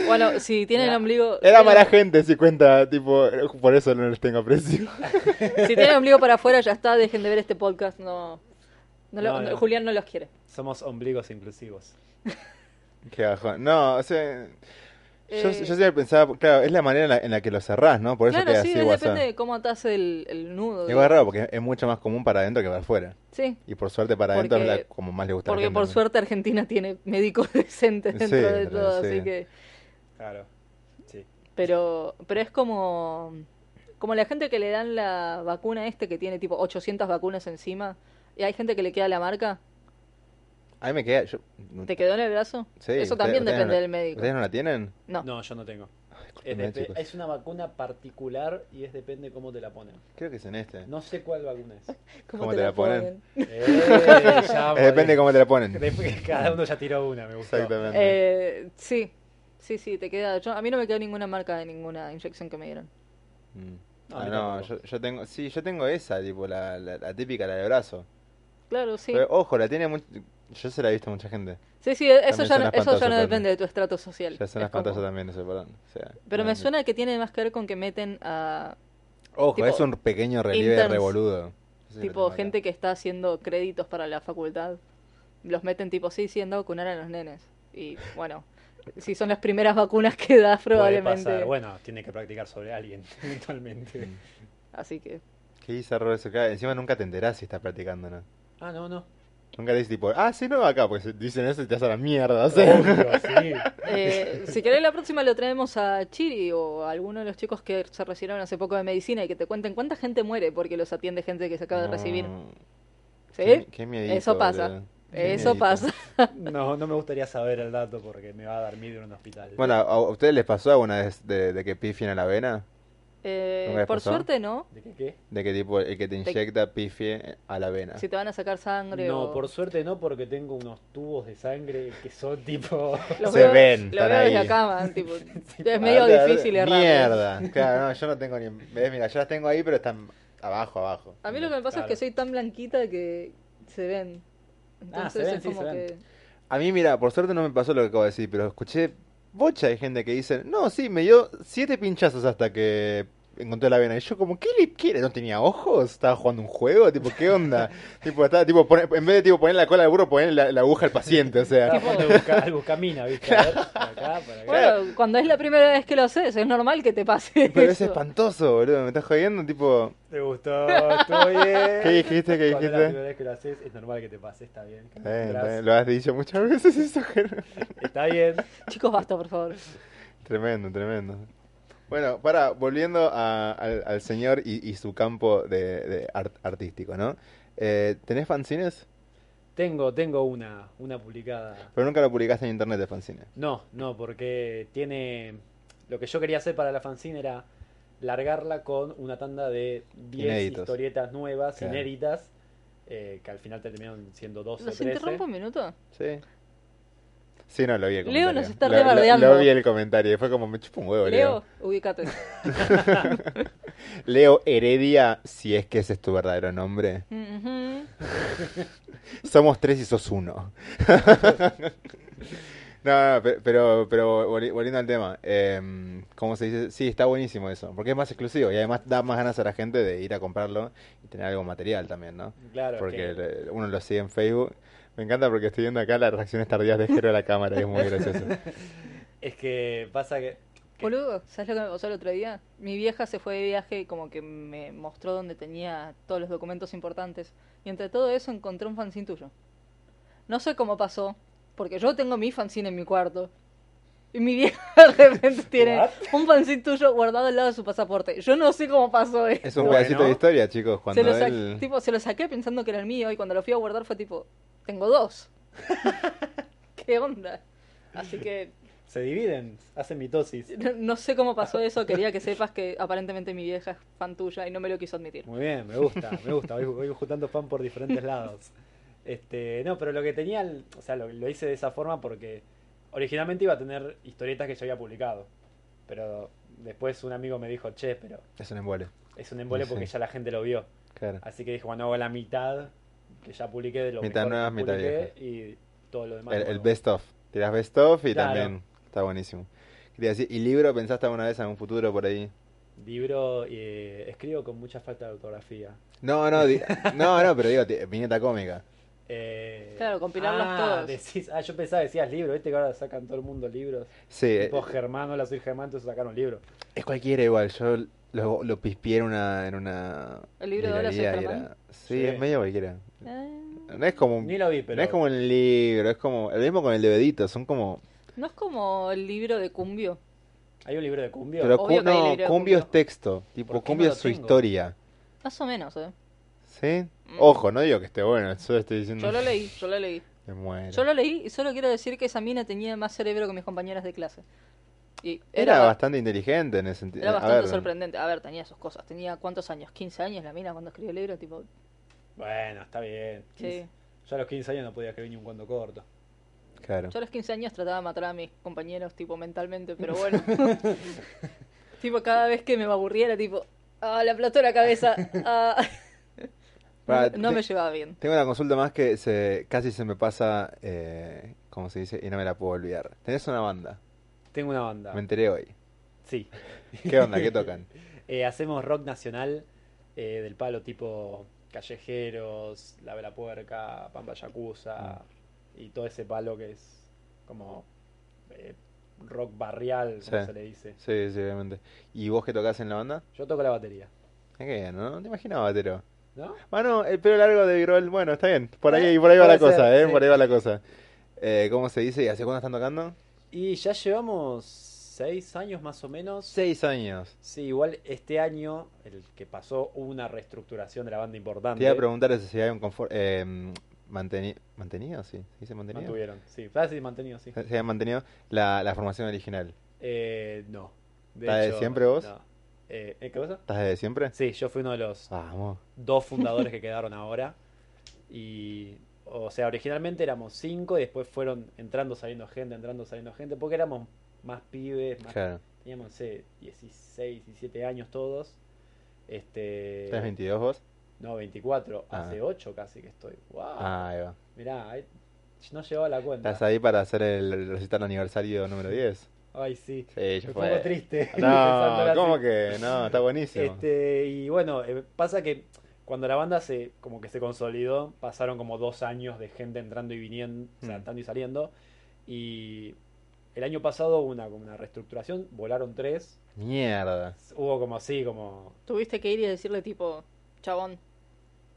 Bueno, si tienen el Era- ombligo... Era si mala tienen- gente, si cuenta, tipo, por eso no les tengo aprecio. Si tienen el ombligo para afuera ya está, dejen de ver este podcast, no... no lo- No, no. Julián no los quiere. Somos ombligos inclusivos. Qué bajón. No, o sea, Yo, Eh, yo siempre pensaba, claro, es la manera en la, en la que lo cerrás, ¿no? Por eso claro, queda sí, así depende de cómo atas el, el nudo. Igual es raro porque es mucho más común para adentro que para afuera. Sí, Y por suerte para adentro es Porque- la, como más le gusta a la porque gente, por ¿no? suerte Argentina tiene médicos decentes Sí, dentro de todo, sí. así que... Claro. Sí. Pero, pero es como, como la gente que le dan la vacuna este que tiene tipo 800 vacunas encima y hay gente que le queda la marca. A mí me queda... Yo, ¿Te quedó en el brazo? Sí, Eso también depende no- del médico. ¿Ustedes no la tienen? No. No, yo no tengo. Es, una vacuna particular y es depende cómo te la ponen. Creo que es en este. No sé cuál vacuna es. ¿Cómo te la ponen? Eh, ya, depende cómo te la ponen. Cada uno ya tiró una, me gustó. Exactamente. Eh, sí, sí, sí, te queda. Yo, a mí no me quedó ninguna marca de ninguna inyección que me dieron. Mm. No, Ah, no, yo, yo tengo... Sí, yo tengo esa, tipo, la, la, la típica, la de brazo. Claro, sí. Pero, ojo, la tiene mucho... Yo se la he visto a mucha gente. Sí, sí, eso También ya, no, eso ya no depende de tu estrato social. Ya Es como- espantoso también ese, perdón. O sea, Pero no, me suena que tiene más que ver con que meten a Ojo, tipo, es un pequeño relieve interns, revoludo. Eso sí tipo acá. gente que está haciendo créditos para la facultad. Los meten tipo, sí, sí, anda a vacunar a los nenes. Y bueno, si son las primeras vacunas que das Puede probablemente. pasar. Bueno, tiene que practicar sobre alguien, eventualmente. Así que... Qué bizarro eso. Claro, encima nunca te enterás si estás practicando, ¿no? Ah, no, no. Nunca le dices tipo, ah, sí, no, acá, porque dicen eso y te hacen la mierda, o sea. Obvio, sí. Eh, si querés la próxima lo traemos a Chiri o a alguno de los chicos que se recibieron hace poco de medicina y que te cuenten cuánta gente muere porque los atiende gente que se acaba de recibir. No. ¿Sí? Qué, qué miedito, Eso pasa. boludo. Eso pasa. No, no me gustaría saber el dato porque me va a dar miedo en un hospital. Bueno, ¿a ustedes les pasó alguna vez de, de que pifien a la vena? Eh, ¿Nunca les por pasó? suerte no. ¿De qué qué? De que tipo el que te inyecta pifie a la vena. Si te van a sacar sangre No, o... por suerte no, porque tengo unos tubos de sangre que son tipo. Los Se veo- ven, Lo están veo desde acá, man, tipo, es Ah, medio de- difícil de- errar. Mierda. Claro, no, yo no tengo ni... ¿Ves? Mira, yo las tengo ahí, pero están abajo, abajo. A mí lo que me pasa Claro. es que soy tan blanquita que se ven. Ah, se Entonces ven, es sí, como se ven. que... A mí, mira, por suerte no me pasó lo que acabo de decir, pero escuché bocha de gente que dice, no, sí, me dio siete pinchazos hasta que encontré la vena. Y yo como, ¿qué le quiere? ¿No tenía ojos? ¿Estaba jugando un juego? Tipo, ¿qué onda? tipo, estaba, tipo, pone- en vez de tipo poner la cola al burro, poner la, la aguja al paciente, o sea. Estaba jugando al busca- al buscamina, ¿viste? A ver, para acá, para acá. Bueno, cuando es la primera vez que lo haces, es normal que te pase Pero es espantoso, boludo, me estás jodiendo, tipo... ¿Te gustó? ¿Estuvo bien? ¿Qué dijiste? ¿Qué Cuando es dijiste? la primera vez que lo haces, es normal que te pase, está bien. Está bien, está Gracias. bien, lo has dicho muchas veces eso, Está bien. Chicos, basta, por favor. Tremendo, tremendo. Bueno, para, volviendo a- al, al señor y, y su campo de, de art- artístico, ¿no? Eh, ¿Tenés fanzines? Tengo, tengo una, una publicada. Pero nunca lo publicaste en internet de fanzines. No, no, porque tiene. Lo que yo quería hacer para la fanzine era largarla con una tanda de 10 Inéditos. historietas nuevas, Claro. inéditas, eh, que al final terminaron siendo 12 o ¿Los 13. interrumpo un minuto? Sí. Sí, no, lo vi el Leo comentario. nos está Lo- lo- rebardeando. Lo, vi el comentario y fue como, me chupa un huevo, Leo. Leo, ubícate. Leo Heredia, si es que ese es tu verdadero nombre. Ujú. Somos tres y sos uno. no, no, pe- pero, pero volvi- volviendo al tema, eh, ¿cómo se dice? Sí, está buenísimo eso, porque es más exclusivo y además da más ganas a la gente de ir a comprarlo y tener algo material también, ¿no? Claro, Porque que- uno lo sigue en Facebook. Me encanta porque estoy viendo acá las reacciones tardías de Jero a la cámara y es muy gracioso. es que pasa que. que- Boludo, ¿sabes lo que me pasó el otro día? Mi vieja se fue de viaje y como que me mostró donde tenía todos los documentos importantes. Y entre todo eso encontré un fanzine tuyo. No sé cómo pasó, porque yo tengo mi fanzine en mi cuarto. Y mi vieja de repente tiene What? un fanzine tuyo guardado al lado de su pasaporte. Yo no sé cómo pasó eso. Es un Bueno. pedacito de historia, chicos, se, cuando lo sa- él... tipo, se lo saqué pensando que era el mío y cuando lo fui a guardar fue tipo, tengo dos. ¿Qué onda? Así que Se dividen, hacen mitosis. no, no sé cómo pasó eso, quería que sepas que aparentemente mi vieja es fan tuya y no me lo quiso admitir. Muy bien, me gusta, me gusta. Voy, voy juntando fan por diferentes lados. Este, no, pero lo que tenía, o sea, lo, lo hice de esa forma porque originalmente iba a tener historietas que yo había publicado. Pero después un amigo me dijo, che, pero Es un embole. es un embole Sí. porque ya la gente lo vio. Claro. Así que dije, bueno, hago la mitad que ya publiqué de lo Mitad mejor nuevas, que mitad publiqué y todo lo demás. El, best of. Tirás best of y Claro. también está buenísimo. Quería decir, ¿y libro pensaste alguna vez en un futuro por ahí? Libro, eh, escribo con mucha falta de ortografía. No, no, di- no, no, pero digo, viñeta cómica. Eh, Claro, compilarlos ah, todos. decís- ah, yo pensaba que decías libros, viste que ahora sacan todo el mundo libros. Sí, Tipo eh, Germán, hola soy Germán, entonces sacaron libros. es cualquiera igual. Yo lo, lo pispié en una, en una ¿El libro de Hola, soy librería y Germán? era- Sí, Sí. es medio cualquiera. Eh, No es como un, Ni lo vi, pero. no es como un libro, es como el mismo con el de son como ¿No es como el libro de Cumbio? Hay un libro de cumbio. pero cu- no, de Cumbio Cumbio. es texto, tipo ¿Por qué Cumbio no es lo su tengo? historia. Más o menos, ¿eh? ¿Sí? Mm. Ojo, no digo que esté bueno, solo estoy diciendo Yo lo leí, yo lo leí. Me muero. Yo lo leí y solo quiero decir que esa mina tenía más cerebro que mis compañeras de clase. Y Era, era, bastante inteligente en ese sentido. era A bastante ver, sorprendente. A ver, tenía sus cosas. Tenía cuántos años? 15 años la mina cuando escribió el libro, tipo, Bueno, está bien. sí. Yo a los 15 años no podía escribir ni un cuento corto. Claro. Yo a los 15 años trataba de matar a mis compañeros, tipo, mentalmente, pero bueno. tipo, cada vez que me aburría era tipo, ah, le aplastó la cabeza. ah". No te- me llevaba bien. Tengo una consulta más que se, casi se me pasa, eh, como se dice, y no me la puedo olvidar. Tenés una banda, Tengo una banda. me enteré hoy. Sí. ¿Qué onda? ¿Qué tocan? Eh, hacemos rock nacional eh, del palo tipo Callejeros, La Vela Puerca, Pampa Yakuza y todo ese palo que es como eh, rock barrial, como Sí. se le dice. Sí, sí, obviamente. ¿Y vos qué tocás en la banda? Yo toco la batería. Bien, ¿no? No te imaginaba, batero. ¿No? Bueno, el pelo largo de Grol, bueno, está bien. Por ahí, por ahí va la cosa, ¿eh? sí. Por ahí va la cosa. Eh, ¿Cómo se dice? ¿Y hace cuándo están tocando? Y ya llevamos seis años más o menos. Seis años. Sí, igual este año, el que pasó, hubo una reestructuración de la banda importante. Te iba a preguntar si hay un confort... Eh, manteni- ¿Mantenido? Sí. ¿Se mantenido? Mantuvieron, sí. Ah, sí, mantenido, sí. Se ha mantenido la, la formación original. Eh, no. De ¿Estás de siempre vos? no. Eh, ¿eh, ¿Qué cosa? ¿Estás desde siempre? Sí, yo fui uno de los Vamos. dos fundadores que quedaron ahora. Y, o sea, originalmente éramos cinco y después fueron entrando, saliendo gente, entrando, saliendo gente, porque éramos más pibes, más- Claro. teníamos, no sé, 16, 17 años todos. Este, ¿Tenés 22 vos? No, 24, Ah. hace 8 casi que estoy. Wow. Ah, ahí va. Mirá, ahí- no llevaba la cuenta. ¿Estás ahí para hacer el recital aniversario número 10? Ay, sí. Sí, ya Me fue. pongo triste. No, ¿cómo así. que? No, está buenísimo. Este, y bueno, eh, pasa que cuando la banda se como que se consolidó, pasaron como dos años de gente entrando y viniendo, o sea, Mm. entrando y saliendo. Y el año pasado hubo una, como una reestructuración, volaron tres. Mierda. Hubo como así, como... Tuviste que ir y decirle, tipo, chabón,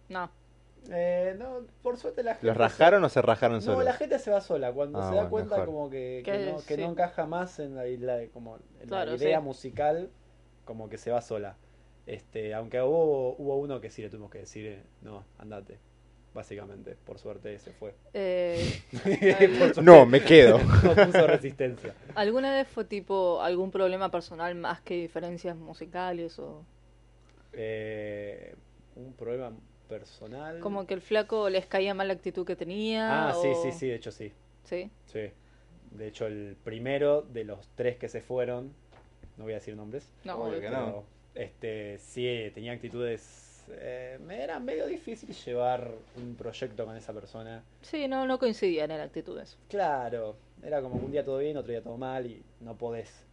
no. Eh, no, por suerte la gente... ¿Los se- rajaron o se rajaron No, solos? la gente se va sola. Cuando Ah, se da bueno, cuenta mejor. como que, que Que no, que sí. no encaja más en la, la- como en Claro, la idea sí. musical, como que se va sola. Este, aunque hubo, hubo uno que sí le tuvimos que decir, eh, no, andate. Básicamente, por suerte se fue. Eh, suerte, No, me quedo. no puso resistencia. ¿Alguna vez fue tipo algún problema personal más que diferencias musicales o Eh, un problema personal. como que el flaco les caía mal la actitud que tenía? Ah, sí, o- sí, sí, de hecho sí. ¿Sí? Sí. De hecho, el primero de los tres que se fueron, no voy a decir nombres, No, Obvio que no. este, sí, tenía actitudes. Eh, me era medio difícil llevar un proyecto con esa persona. Sí, no, no coincidían en actitudes. Claro, era como un día todo bien, otro día todo mal, y no podés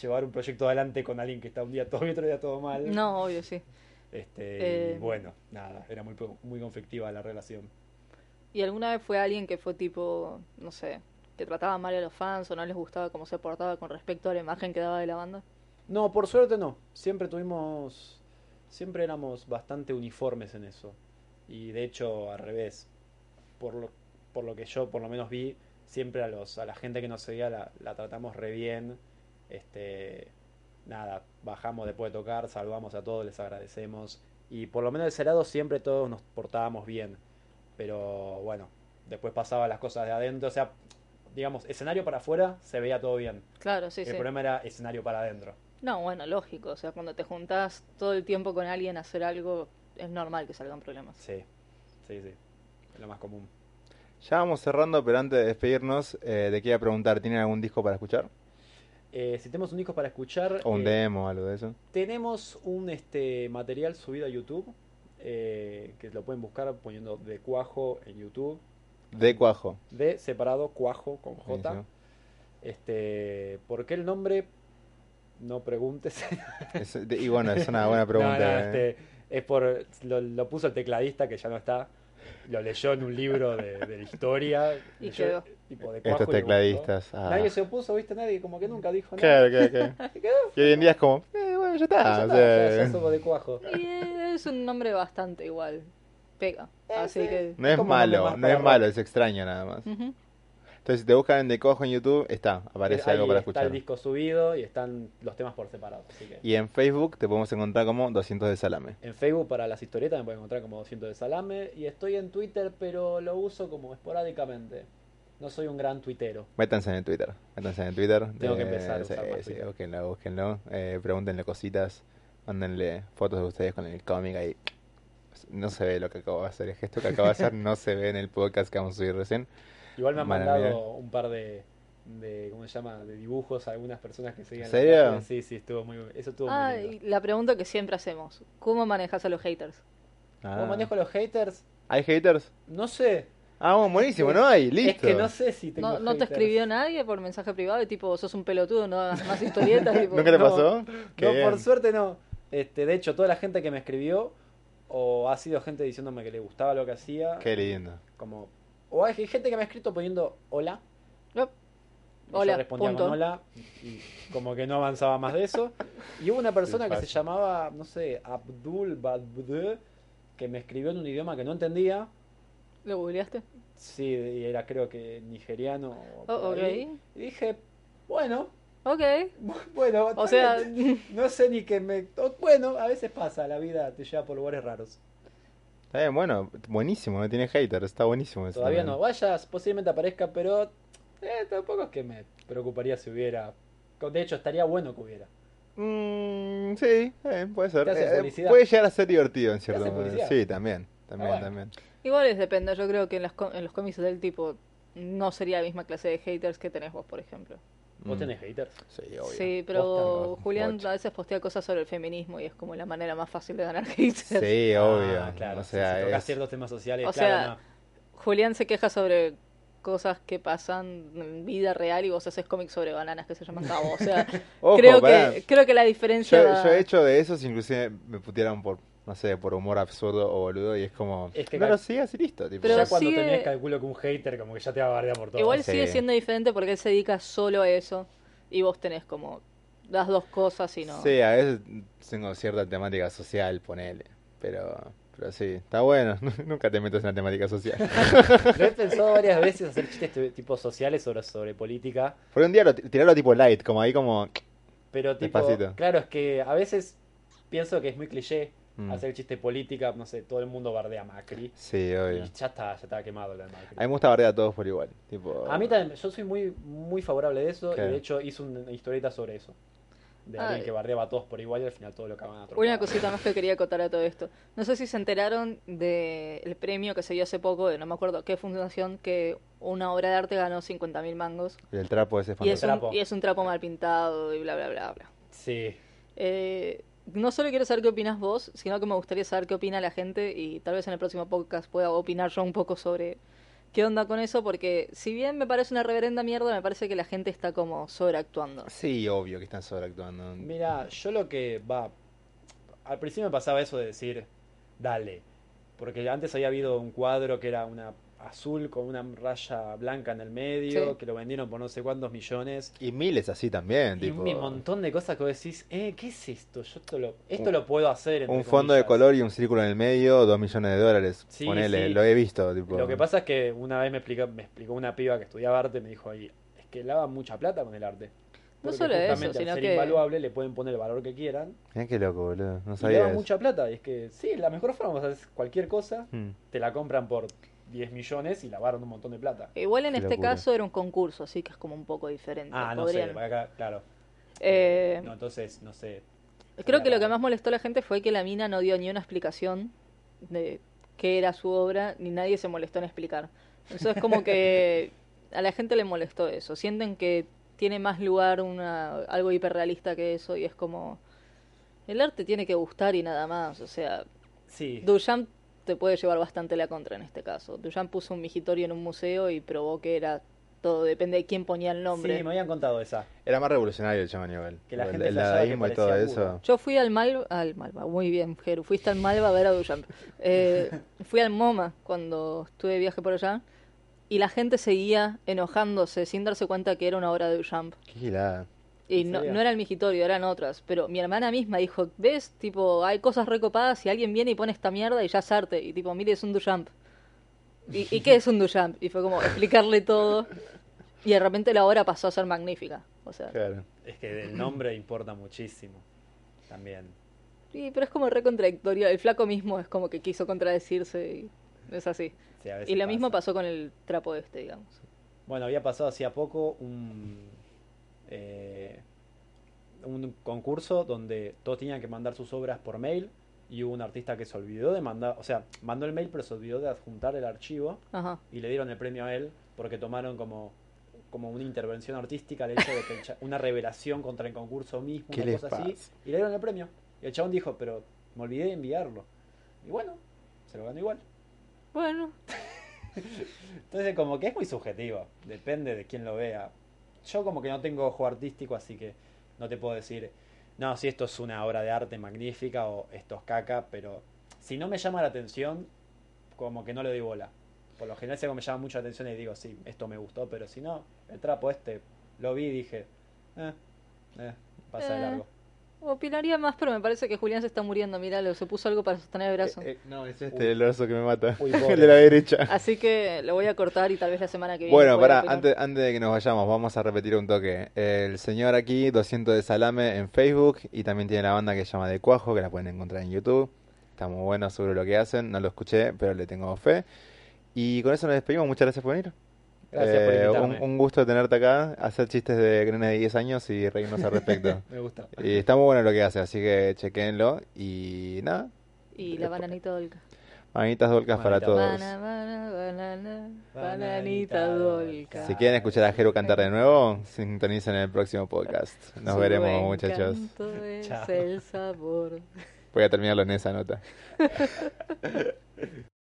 llevar un proyecto adelante con alguien que está un día todo bien, otro día todo mal. No, obvio, sí. Este, Eh. y bueno, nada, era muy, muy conflictiva la relación. ¿Y alguna vez fue alguien que fue tipo, no sé, que trataba mal a los fans o no les gustaba cómo se portaba con respecto a la imagen que daba de la banda? No, por suerte no. Siempre tuvimos. Siempre éramos bastante uniformes en eso. Y de hecho, al revés. Por lo, por lo que yo por lo menos vi, siempre a los a la gente que nos seguía la, la tratamos re bien. Este. Nada, bajamos después de tocar, saludamos a todos, les agradecemos. Y por lo menos de ese lado siempre todos nos portábamos bien. Pero bueno, después pasaban las cosas de adentro. O sea, digamos, escenario para afuera se veía todo bien. Claro, sí, el sí. problema era escenario para adentro. No, bueno, lógico. O sea, cuando te juntás todo el tiempo con alguien a hacer algo, es normal que salgan problemas. Sí, sí, sí. Es lo más común. Ya vamos cerrando, pero antes de despedirnos, eh, te quería preguntar, ¿tienen algún disco para escuchar? Eh, si tenemos un disco para escuchar, ¿O un eh, demo, algo de eso? tenemos un este material subido a YouTube, eh, que lo pueden buscar poniendo de cuajo en YouTube. De cuajo. De separado cuajo con J. Este, ¿por qué el nombre? No preguntes. Es- de- y bueno, es una buena pregunta. No, no, eh. este, es por lo, lo puso el tecladista que ya no está. lo leyó en un libro de, de la historia. Y leyó, quedó. tipo, de Estos tecladistas. ah. Nadie se opuso, ¿viste? Nadie como que nunca dijo Claro, nada. claro, claro. Y quedó. Y hoy en día es como, eh, bueno, ya está. Ya o está, sea, ya- ya somos de cuajo. Y es un nombre bastante igual. Pega. Eh, Así sí. que. no es malo, no es malo, es extraño nada más. Ujú. Entonces, si te buscan De Cojo en YouTube, está, aparece Ahí algo para está escuchar. el disco subido y están los temas por separado. Así que. Y en Facebook te podemos encontrar como 200 de salame. En Facebook para las historietas me pueden encontrar como 200 de salame. Y estoy en Twitter, pero lo uso como esporádicamente. No soy un gran tuitero. Métanse en el Twitter, métanse en el Twitter. Tengo que Eh, empezar a sí, usar más sí, búsquenlo, búsquenlo. Eh, pregúntenle cositas, mándenle fotos de ustedes con el cómic ahí. No se ve lo que acabo de hacer, el gesto que acabo de hacer no se ve en el podcast que vamos a subir recién. Igual me han mandado un par de, de. ¿Cómo se llama? De dibujos a algunas personas que seguían. ¿En serio? Sí, sí, estuvo muy. Eso estuvo Ah, muy lindo. y la pregunta que siempre hacemos: ¿Cómo manejas a los haters? ¿Cómo Ah. manejo los haters? ¿Hay haters? No sé. Ah, bueno, buenísimo, no hay, listo. Es que no sé si tengo ¿No, ¿No te escribió nadie por mensaje privado? Y tipo, sos un pelotudo, no hagas más historietas. tipo, ¿Nunca te No. pasó? Qué No, bien. por suerte no. Este, de hecho, toda la gente que me escribió o ha sido gente diciéndome que le gustaba lo que hacía, Qué lindo. como o hay gente que me ha escrito poniendo hola. Yep. y Hola, yo respondía punto. con hola y como que no avanzaba más de eso. Y hubo una persona que se llamaba, no sé, Abdul Badbde, que me escribió en un idioma que no entendía. ¿Lo googleaste? Sí, y era creo que nigeriano. Oh, ok. ahí. Y dije, bueno, Ok. bueno, O sea, no sé ni que me... Bueno, a veces pasa, la vida te lleva por lugares raros. Está bien, bueno, buenísimo, no tiene haters, está buenísimo eso Todavía también. no vayas, posiblemente aparezca, pero eh, tampoco es que me preocuparía si hubiera. De hecho, estaría bueno que hubiera. Mm, sí, eh, puede ser. ¿Te hace Eh, puede llegar a ser divertido en cierto modo. Sí, también, también, Ah, bueno. también. igual es depende. Yo creo que en, las co- en los cómics del tipo no sería la misma clase de haters que tenés vos, por ejemplo. ¿Vos Mm. tenés haters? Sí, obvio. Sí, pero Julián ocho. a veces postea cosas sobre el feminismo y es como la manera más fácil de ganar haters. Sí, obvio. Ah, claro. O sea, si es- ciertos temas sociales, O claro, sea, no. Julián se queja sobre cosas que pasan en vida real y vos haces cómics sobre bananas que se llaman cabo. O sea, Ojo, creo, que, creo que la diferencia... Yo he hecho de esos, inclusive me putearon por, no sé, por humor absurdo o boludo, y es como, Es que no lo sigas y listo. Tipo, Pero ya cuando sigue- tenés calculo que un hater como que ya te va a bardear por todo. Igual Sí. sigue siendo diferente porque él se dedica solo a eso y vos tenés como las dos cosas y no... Sí, a veces tengo cierta temática social, ponele, pero, pero sí, está bueno, nunca te metas en la temática social. Lo he pensado varias veces hacer chistes tipo sociales sobre, sobre política, Por un día lo, tirarlo tipo light, como ahí como... pero tipo, Despacito. claro, es que a veces pienso que es muy cliché Mm. hacer chiste de política, no sé, todo el mundo bardea a Macri. Sí, obvio. Y ya está, ya está quemado lo de Macri. A mí me gusta bardear a todos por igual. Tipo... A mí también, yo soy muy, muy favorable de eso y de hecho hice una historieta sobre eso. De alguien que bardeaba a todos por igual y al final todo lo acaban a Una cosita más que quería acotar a todo esto. No sé si se enteraron del premio que se dio hace poco, de no me acuerdo qué fundación, que una obra de arte ganó 50.000 mangos. Y el trapo ese Y es, un, y es un trapo mal pintado y bla, bla, bla, bla. Sí. Eh, no solo quiero saber qué opinas vos, sino que me gustaría saber qué opina la gente y tal vez en el próximo podcast pueda opinar yo un poco sobre qué onda con eso, porque si bien me parece una reverenda mierda, me parece que la gente está como sobreactuando. Sí, obvio que están sobreactuando. Mira, yo lo que va. Al principio me pasaba eso de decir, dale. Porque antes había habido un cuadro que era una azul con una raya blanca en el medio, Sí. que lo vendieron por no sé cuántos millones. Y miles así también, Y tipo... un montón de cosas que vos decís, eh, ¿qué es esto? Yo esto lo, esto lo puedo hacer. Un fondo de comillas". color y un círculo en el medio, dos millones de dólares. Sí, Ponele, sí. lo he visto. Tipo... Lo que pasa es que una vez me explicó, me explicó una piba que estudiaba arte, me dijo ahí, es que lava mucha plata con el arte. No Porque solo eso, justamente al sino ser que- invaluable le pueden poner el valor que quieran Mirá qué loco, boludo. No y sabía lava eso. mucha plata. Y es que sí, la mejor forma, vos haces cualquier cosa, Mm. te la compran por 10 millones y lavaron un montón de plata. Igual en Qué este locura. caso era un concurso, así que es como un poco diferente. Ah, no Podrían- sé, para acá, claro. Eh, No, entonces, no sé. Creo que lo que más molestó a la gente fue que la mina no dio ni una explicación de qué era su obra, ni nadie se molestó en explicar. Entonces es como que a la gente le molestó eso. Sienten que tiene más lugar una, algo hiperrealista que eso y es como... El arte tiene que gustar y nada más. O sea, Sí, Duchamp te puede llevar bastante la contra en este caso. Duchamp puso un migitorio en un museo y probó que era todo depende de quién ponía el nombre. Sí, me habían contado esa. Era más revolucionario el chabón igual. Que la el, gente el dadaísmo y todo eso. Yo fui al Malva, al Malva, muy bien, Jeru, fuiste al Malva a ver a Duchamp. Eh, fui al MoMA cuando estuve de viaje por allá y la gente seguía enojándose sin darse cuenta que era una obra de Duchamp. Qué gilada. Y ¿En no, no era el migitorio, eran otras. Pero mi hermana misma dijo, ¿ves? Tipo, hay cosas recopadas y alguien viene y pone esta mierda y ya es arte. Y tipo, mire, es un Duchamp. ¿Y, ¿y qué es un Duchamp? Y fue como explicarle todo. Y de repente la obra pasó a ser magnífica. O sea, Claro. Es que el nombre importa muchísimo. También. sí, pero es como re contradictorio. El flaco mismo es como que quiso contradecirse y es así. Sí, Y lo mismo pasó con el trapo este, digamos. Bueno, había pasado hacía poco un, eh, un concurso donde todos tenían que mandar sus obras por mail y hubo un artista que se olvidó de mandar, o sea, mandó el mail pero se olvidó de adjuntar el archivo Ajá. y le dieron el premio a él porque tomaron como, como una intervención artística el hecho de que una revelación contra el concurso mismo, ¿Qué una cosa así, y le dieron el premio. Y el chabón dijo, pero me olvidé de enviarlo. Y bueno, se lo ganó igual. Bueno, Entonces como que es muy subjetivo, depende de quién lo vea. Yo como que no tengo ojo artístico, así que no te puedo decir, no, si esto es una obra de arte magnífica o esto es caca, pero si no me llama la atención, como que no le doy bola. Por lo general si algo me llama mucho la atención y digo, sí, esto me gustó, pero si no, el trapo este, lo vi y dije, eh, eh, pasa de Eh. largo. Opinaría más, pero me parece que Julián se está muriendo. Míralo, se puso algo para sostener el brazo. Eh, eh, no, es este el brazo que me mata. Uy, el de la derecha. Así que lo voy a cortar y tal vez la semana que viene. Bueno, pará, antes, antes de que nos vayamos, vamos a repetir un toque. El señor aquí, 200 de salame en Facebook y también tiene la banda que se llama De Cuajo, que la pueden encontrar en YouTube. Está muy bueno sobre lo que hacen, no lo escuché, pero le tengo fe. Y con eso nos despedimos, muchas gracias por venir. Gracias por Eh, invitarme. un, un gusto tenerte acá, hacer chistes de nenes de 10 años y reírnos al respecto. Me gusta. y está muy bueno lo que hace, así que chequenlo. Y nada, Y la bananita dolca. manitas dolcas para todos. Bana, bana, banana, Bananita dolca. Si quieren escuchar a Jero cantar de nuevo, sintonicen en el próximo podcast. Nos Su veremos, muchachos. es Chao. el sabor. Voy a terminarlo en esa nota.